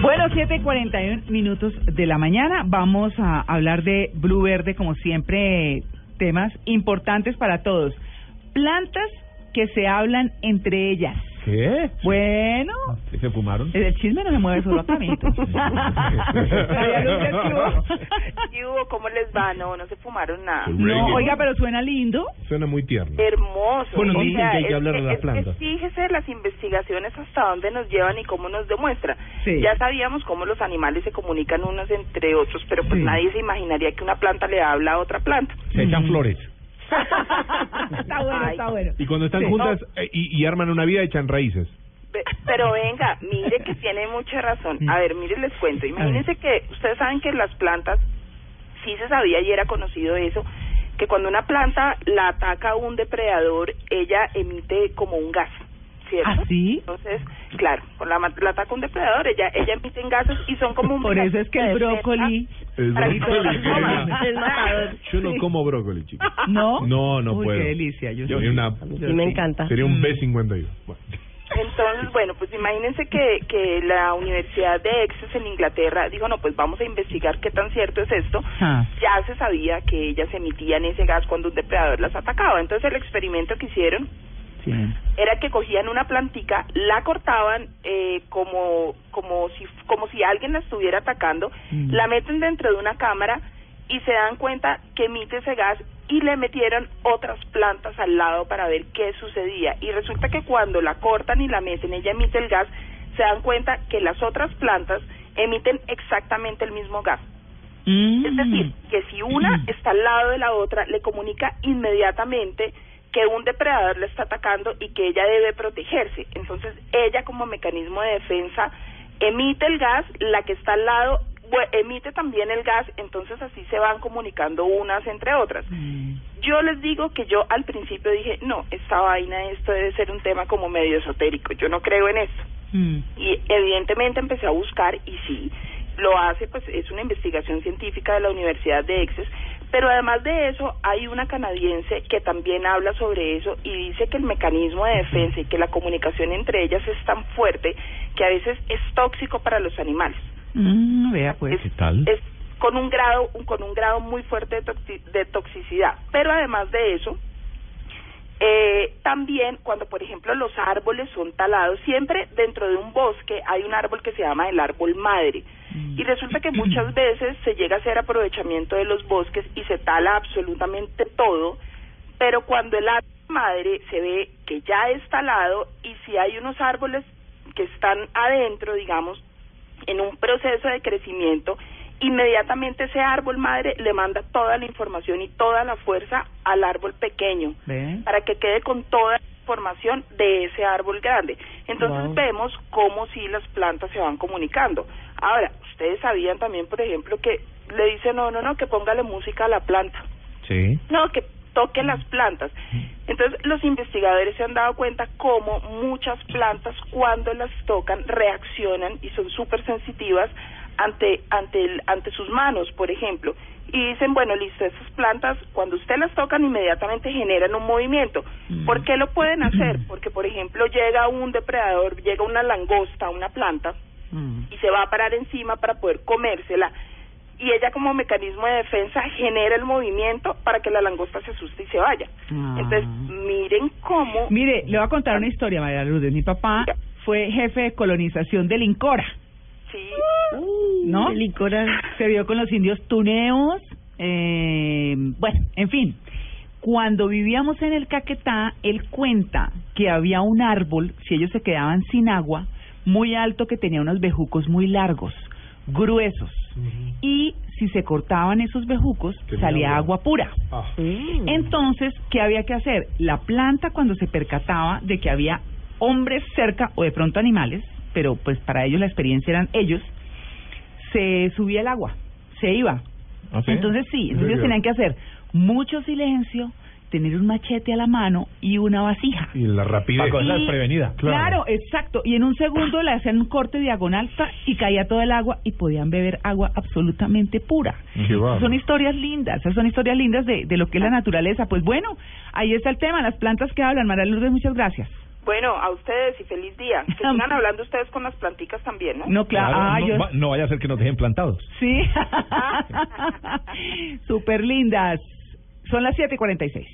Bueno, 7:41 minutos de la mañana. Vamos a hablar de Blue Verde, como siempre, temas importantes para todos. Plantas que se hablan entre ellas. ¿Qué? Bueno, ¿Sí ¿Se fumaron? el chisme no se mueve solo acá, Lourdes, ¿qué hubo? ¿Cómo les va? No, no se fumaron nada. No, oiga, pero suena lindo. Suena muy tierno. Hermoso. Bueno, dicen que hay que hablar de las plantas. es- Fíjese las investigaciones hasta dónde nos llevan y cómo nos demuestra. Sí. Ya sabíamos cómo los animales se comunican unos entre otros, pero pues Sí. nadie se imaginaría que una planta le habla a otra planta. Se echan flores. está bueno, Bueno. Y cuando están Sí. juntas eh, y, y arman una vida, echan raíces. Pe- Pero venga, mire que tiene mucha razón. A ver, mire, les cuento. Imagínense que ustedes saben que las plantas, sí se sabía y era conocido eso, que cuando una planta la ataca a un depredador, ella emite como un gas, ¿cierto? ¿Ah, sí? Entonces, claro, cuando la, la ataca un depredador, ella ella emite gases y son como un Por eso es que el brócoli... El. Es matador. Yo no como brócoli, chicos. ¿No? No, no Uy, puedo. qué delicia. Yo sí. una- Yo me encanta. Sería un Mm. B52. Bueno. Entonces, bueno, pues imagínense que, que la Universidad de Essex en Inglaterra dijo, no, pues vamos a investigar qué tan cierto es esto. Ah. Ya se sabía que ellas emitían ese gas cuando un depredador las atacaba. Entonces el experimento que hicieron Era que cogían una plantica, la cortaban eh, como como si como si alguien la estuviera atacando, Mm. la meten dentro de una cámara y se dan cuenta que emite ese gas y le metieron otras plantas al lado para ver qué sucedía y resulta que cuando la cortan y la meten ella emite el gas se dan cuenta que las otras plantas emiten exactamente el mismo gas Mm. es decir, que si una está al lado de la otra, le comunica inmediatamente que un depredador la está atacando y que ella debe protegerse. Entonces, ella como mecanismo de defensa emite el gas, la que está al lado emite también el gas, entonces así se van comunicando unas entre otras. Mm. Yo les digo que yo al principio dije, no, esta vaina, esto debe ser un tema como medio esotérico, yo no creo en esto. Mm. Y evidentemente empecé a buscar y sí, lo hace, pues es una investigación científica de la Universidad de Exes, pero además de eso hay una canadiense que también habla sobre eso y dice que el mecanismo de defensa y que la comunicación entre ellas es tan fuerte que a veces es tóxico para los animales. Mm, vea pues. Es, ¿Qué tal? es con un grado un- con un grado muy fuerte de, toxi- de toxicidad, pero además de eso eh, también cuando por ejemplo los árboles son talados, siempre dentro de un bosque hay un árbol que se llama el árbol madre y resulta que muchas veces se llega a hacer aprovechamiento de los bosques y se tala absolutamente todo, pero cuando el árbol madre se ve que ya es talado y si hay unos árboles que están adentro, digamos, en un proceso de crecimiento, inmediatamente ese árbol madre le manda toda la información y toda la fuerza al árbol pequeño ¿Ve? para que quede con toda la información de ese árbol grande. Entonces Wow. vemos cómo si las plantas se van comunicando. Ahora, ustedes sabían también, por ejemplo, que le dicen, no, no, no, que póngale música a la planta. Sí. No, que toque las plantas. Entonces, los investigadores se han dado cuenta cómo muchas plantas, cuando las tocan, reaccionan y son súper sensitivas ante, ante, el- ante sus manos, por ejemplo. Y dicen, bueno, listo, esas plantas, cuando usted las tocan, inmediatamente generan un movimiento. ¿Por qué lo pueden hacer? Porque, por ejemplo, llega un depredador, llega una langosta a una planta, Mm. y se va a parar encima para poder comérsela y ella como mecanismo de defensa genera el movimiento para que la langosta se asuste y se vaya. Ah. Entonces, miren cómo Mire, le voy a contar una historia, María Lourdes. Mi papá fue jefe de colonización del Incora, sí, Se vio con los indios tuneos, eh, bueno, en fin. Cuando vivíamos en el Caquetá, él cuenta que había un árbol, si ellos se quedaban sin agua, muy alto que tenía unos bejucos muy largos, gruesos. Y si se cortaban esos bejucos, Tenía salía agua. agua pura. Ah. Mm. Entonces, ¿qué había que hacer? La planta cuando se percataba de que había hombres cerca o de pronto animales, pero pues para ellos la experiencia eran ellos, se subía el agua, se iba. ¿Ah, sí? Entonces sí, ¿En entonces tenían que hacer mucho silencio, tener un machete a la mano y una vasija. Y la rapidez. Para Y- Claro. Claro. exacto. Y en un segundo le hacían un corte diagonal y caía todo el agua y podían beber agua absolutamente pura. Son historias lindas, esas son historias lindas de, de lo que es la naturaleza. Pues bueno, ahí está el tema, las plantas que hablan. María Lourdes, muchas gracias. Bueno, a ustedes y feliz día. Que sigan hablando ustedes con las planticas también, ¿no? No, claro. ah, no, yo- va- no vaya a ser que nos dejen plantados. Sí. Súper lindas. Son las siete y cuarenta y seis.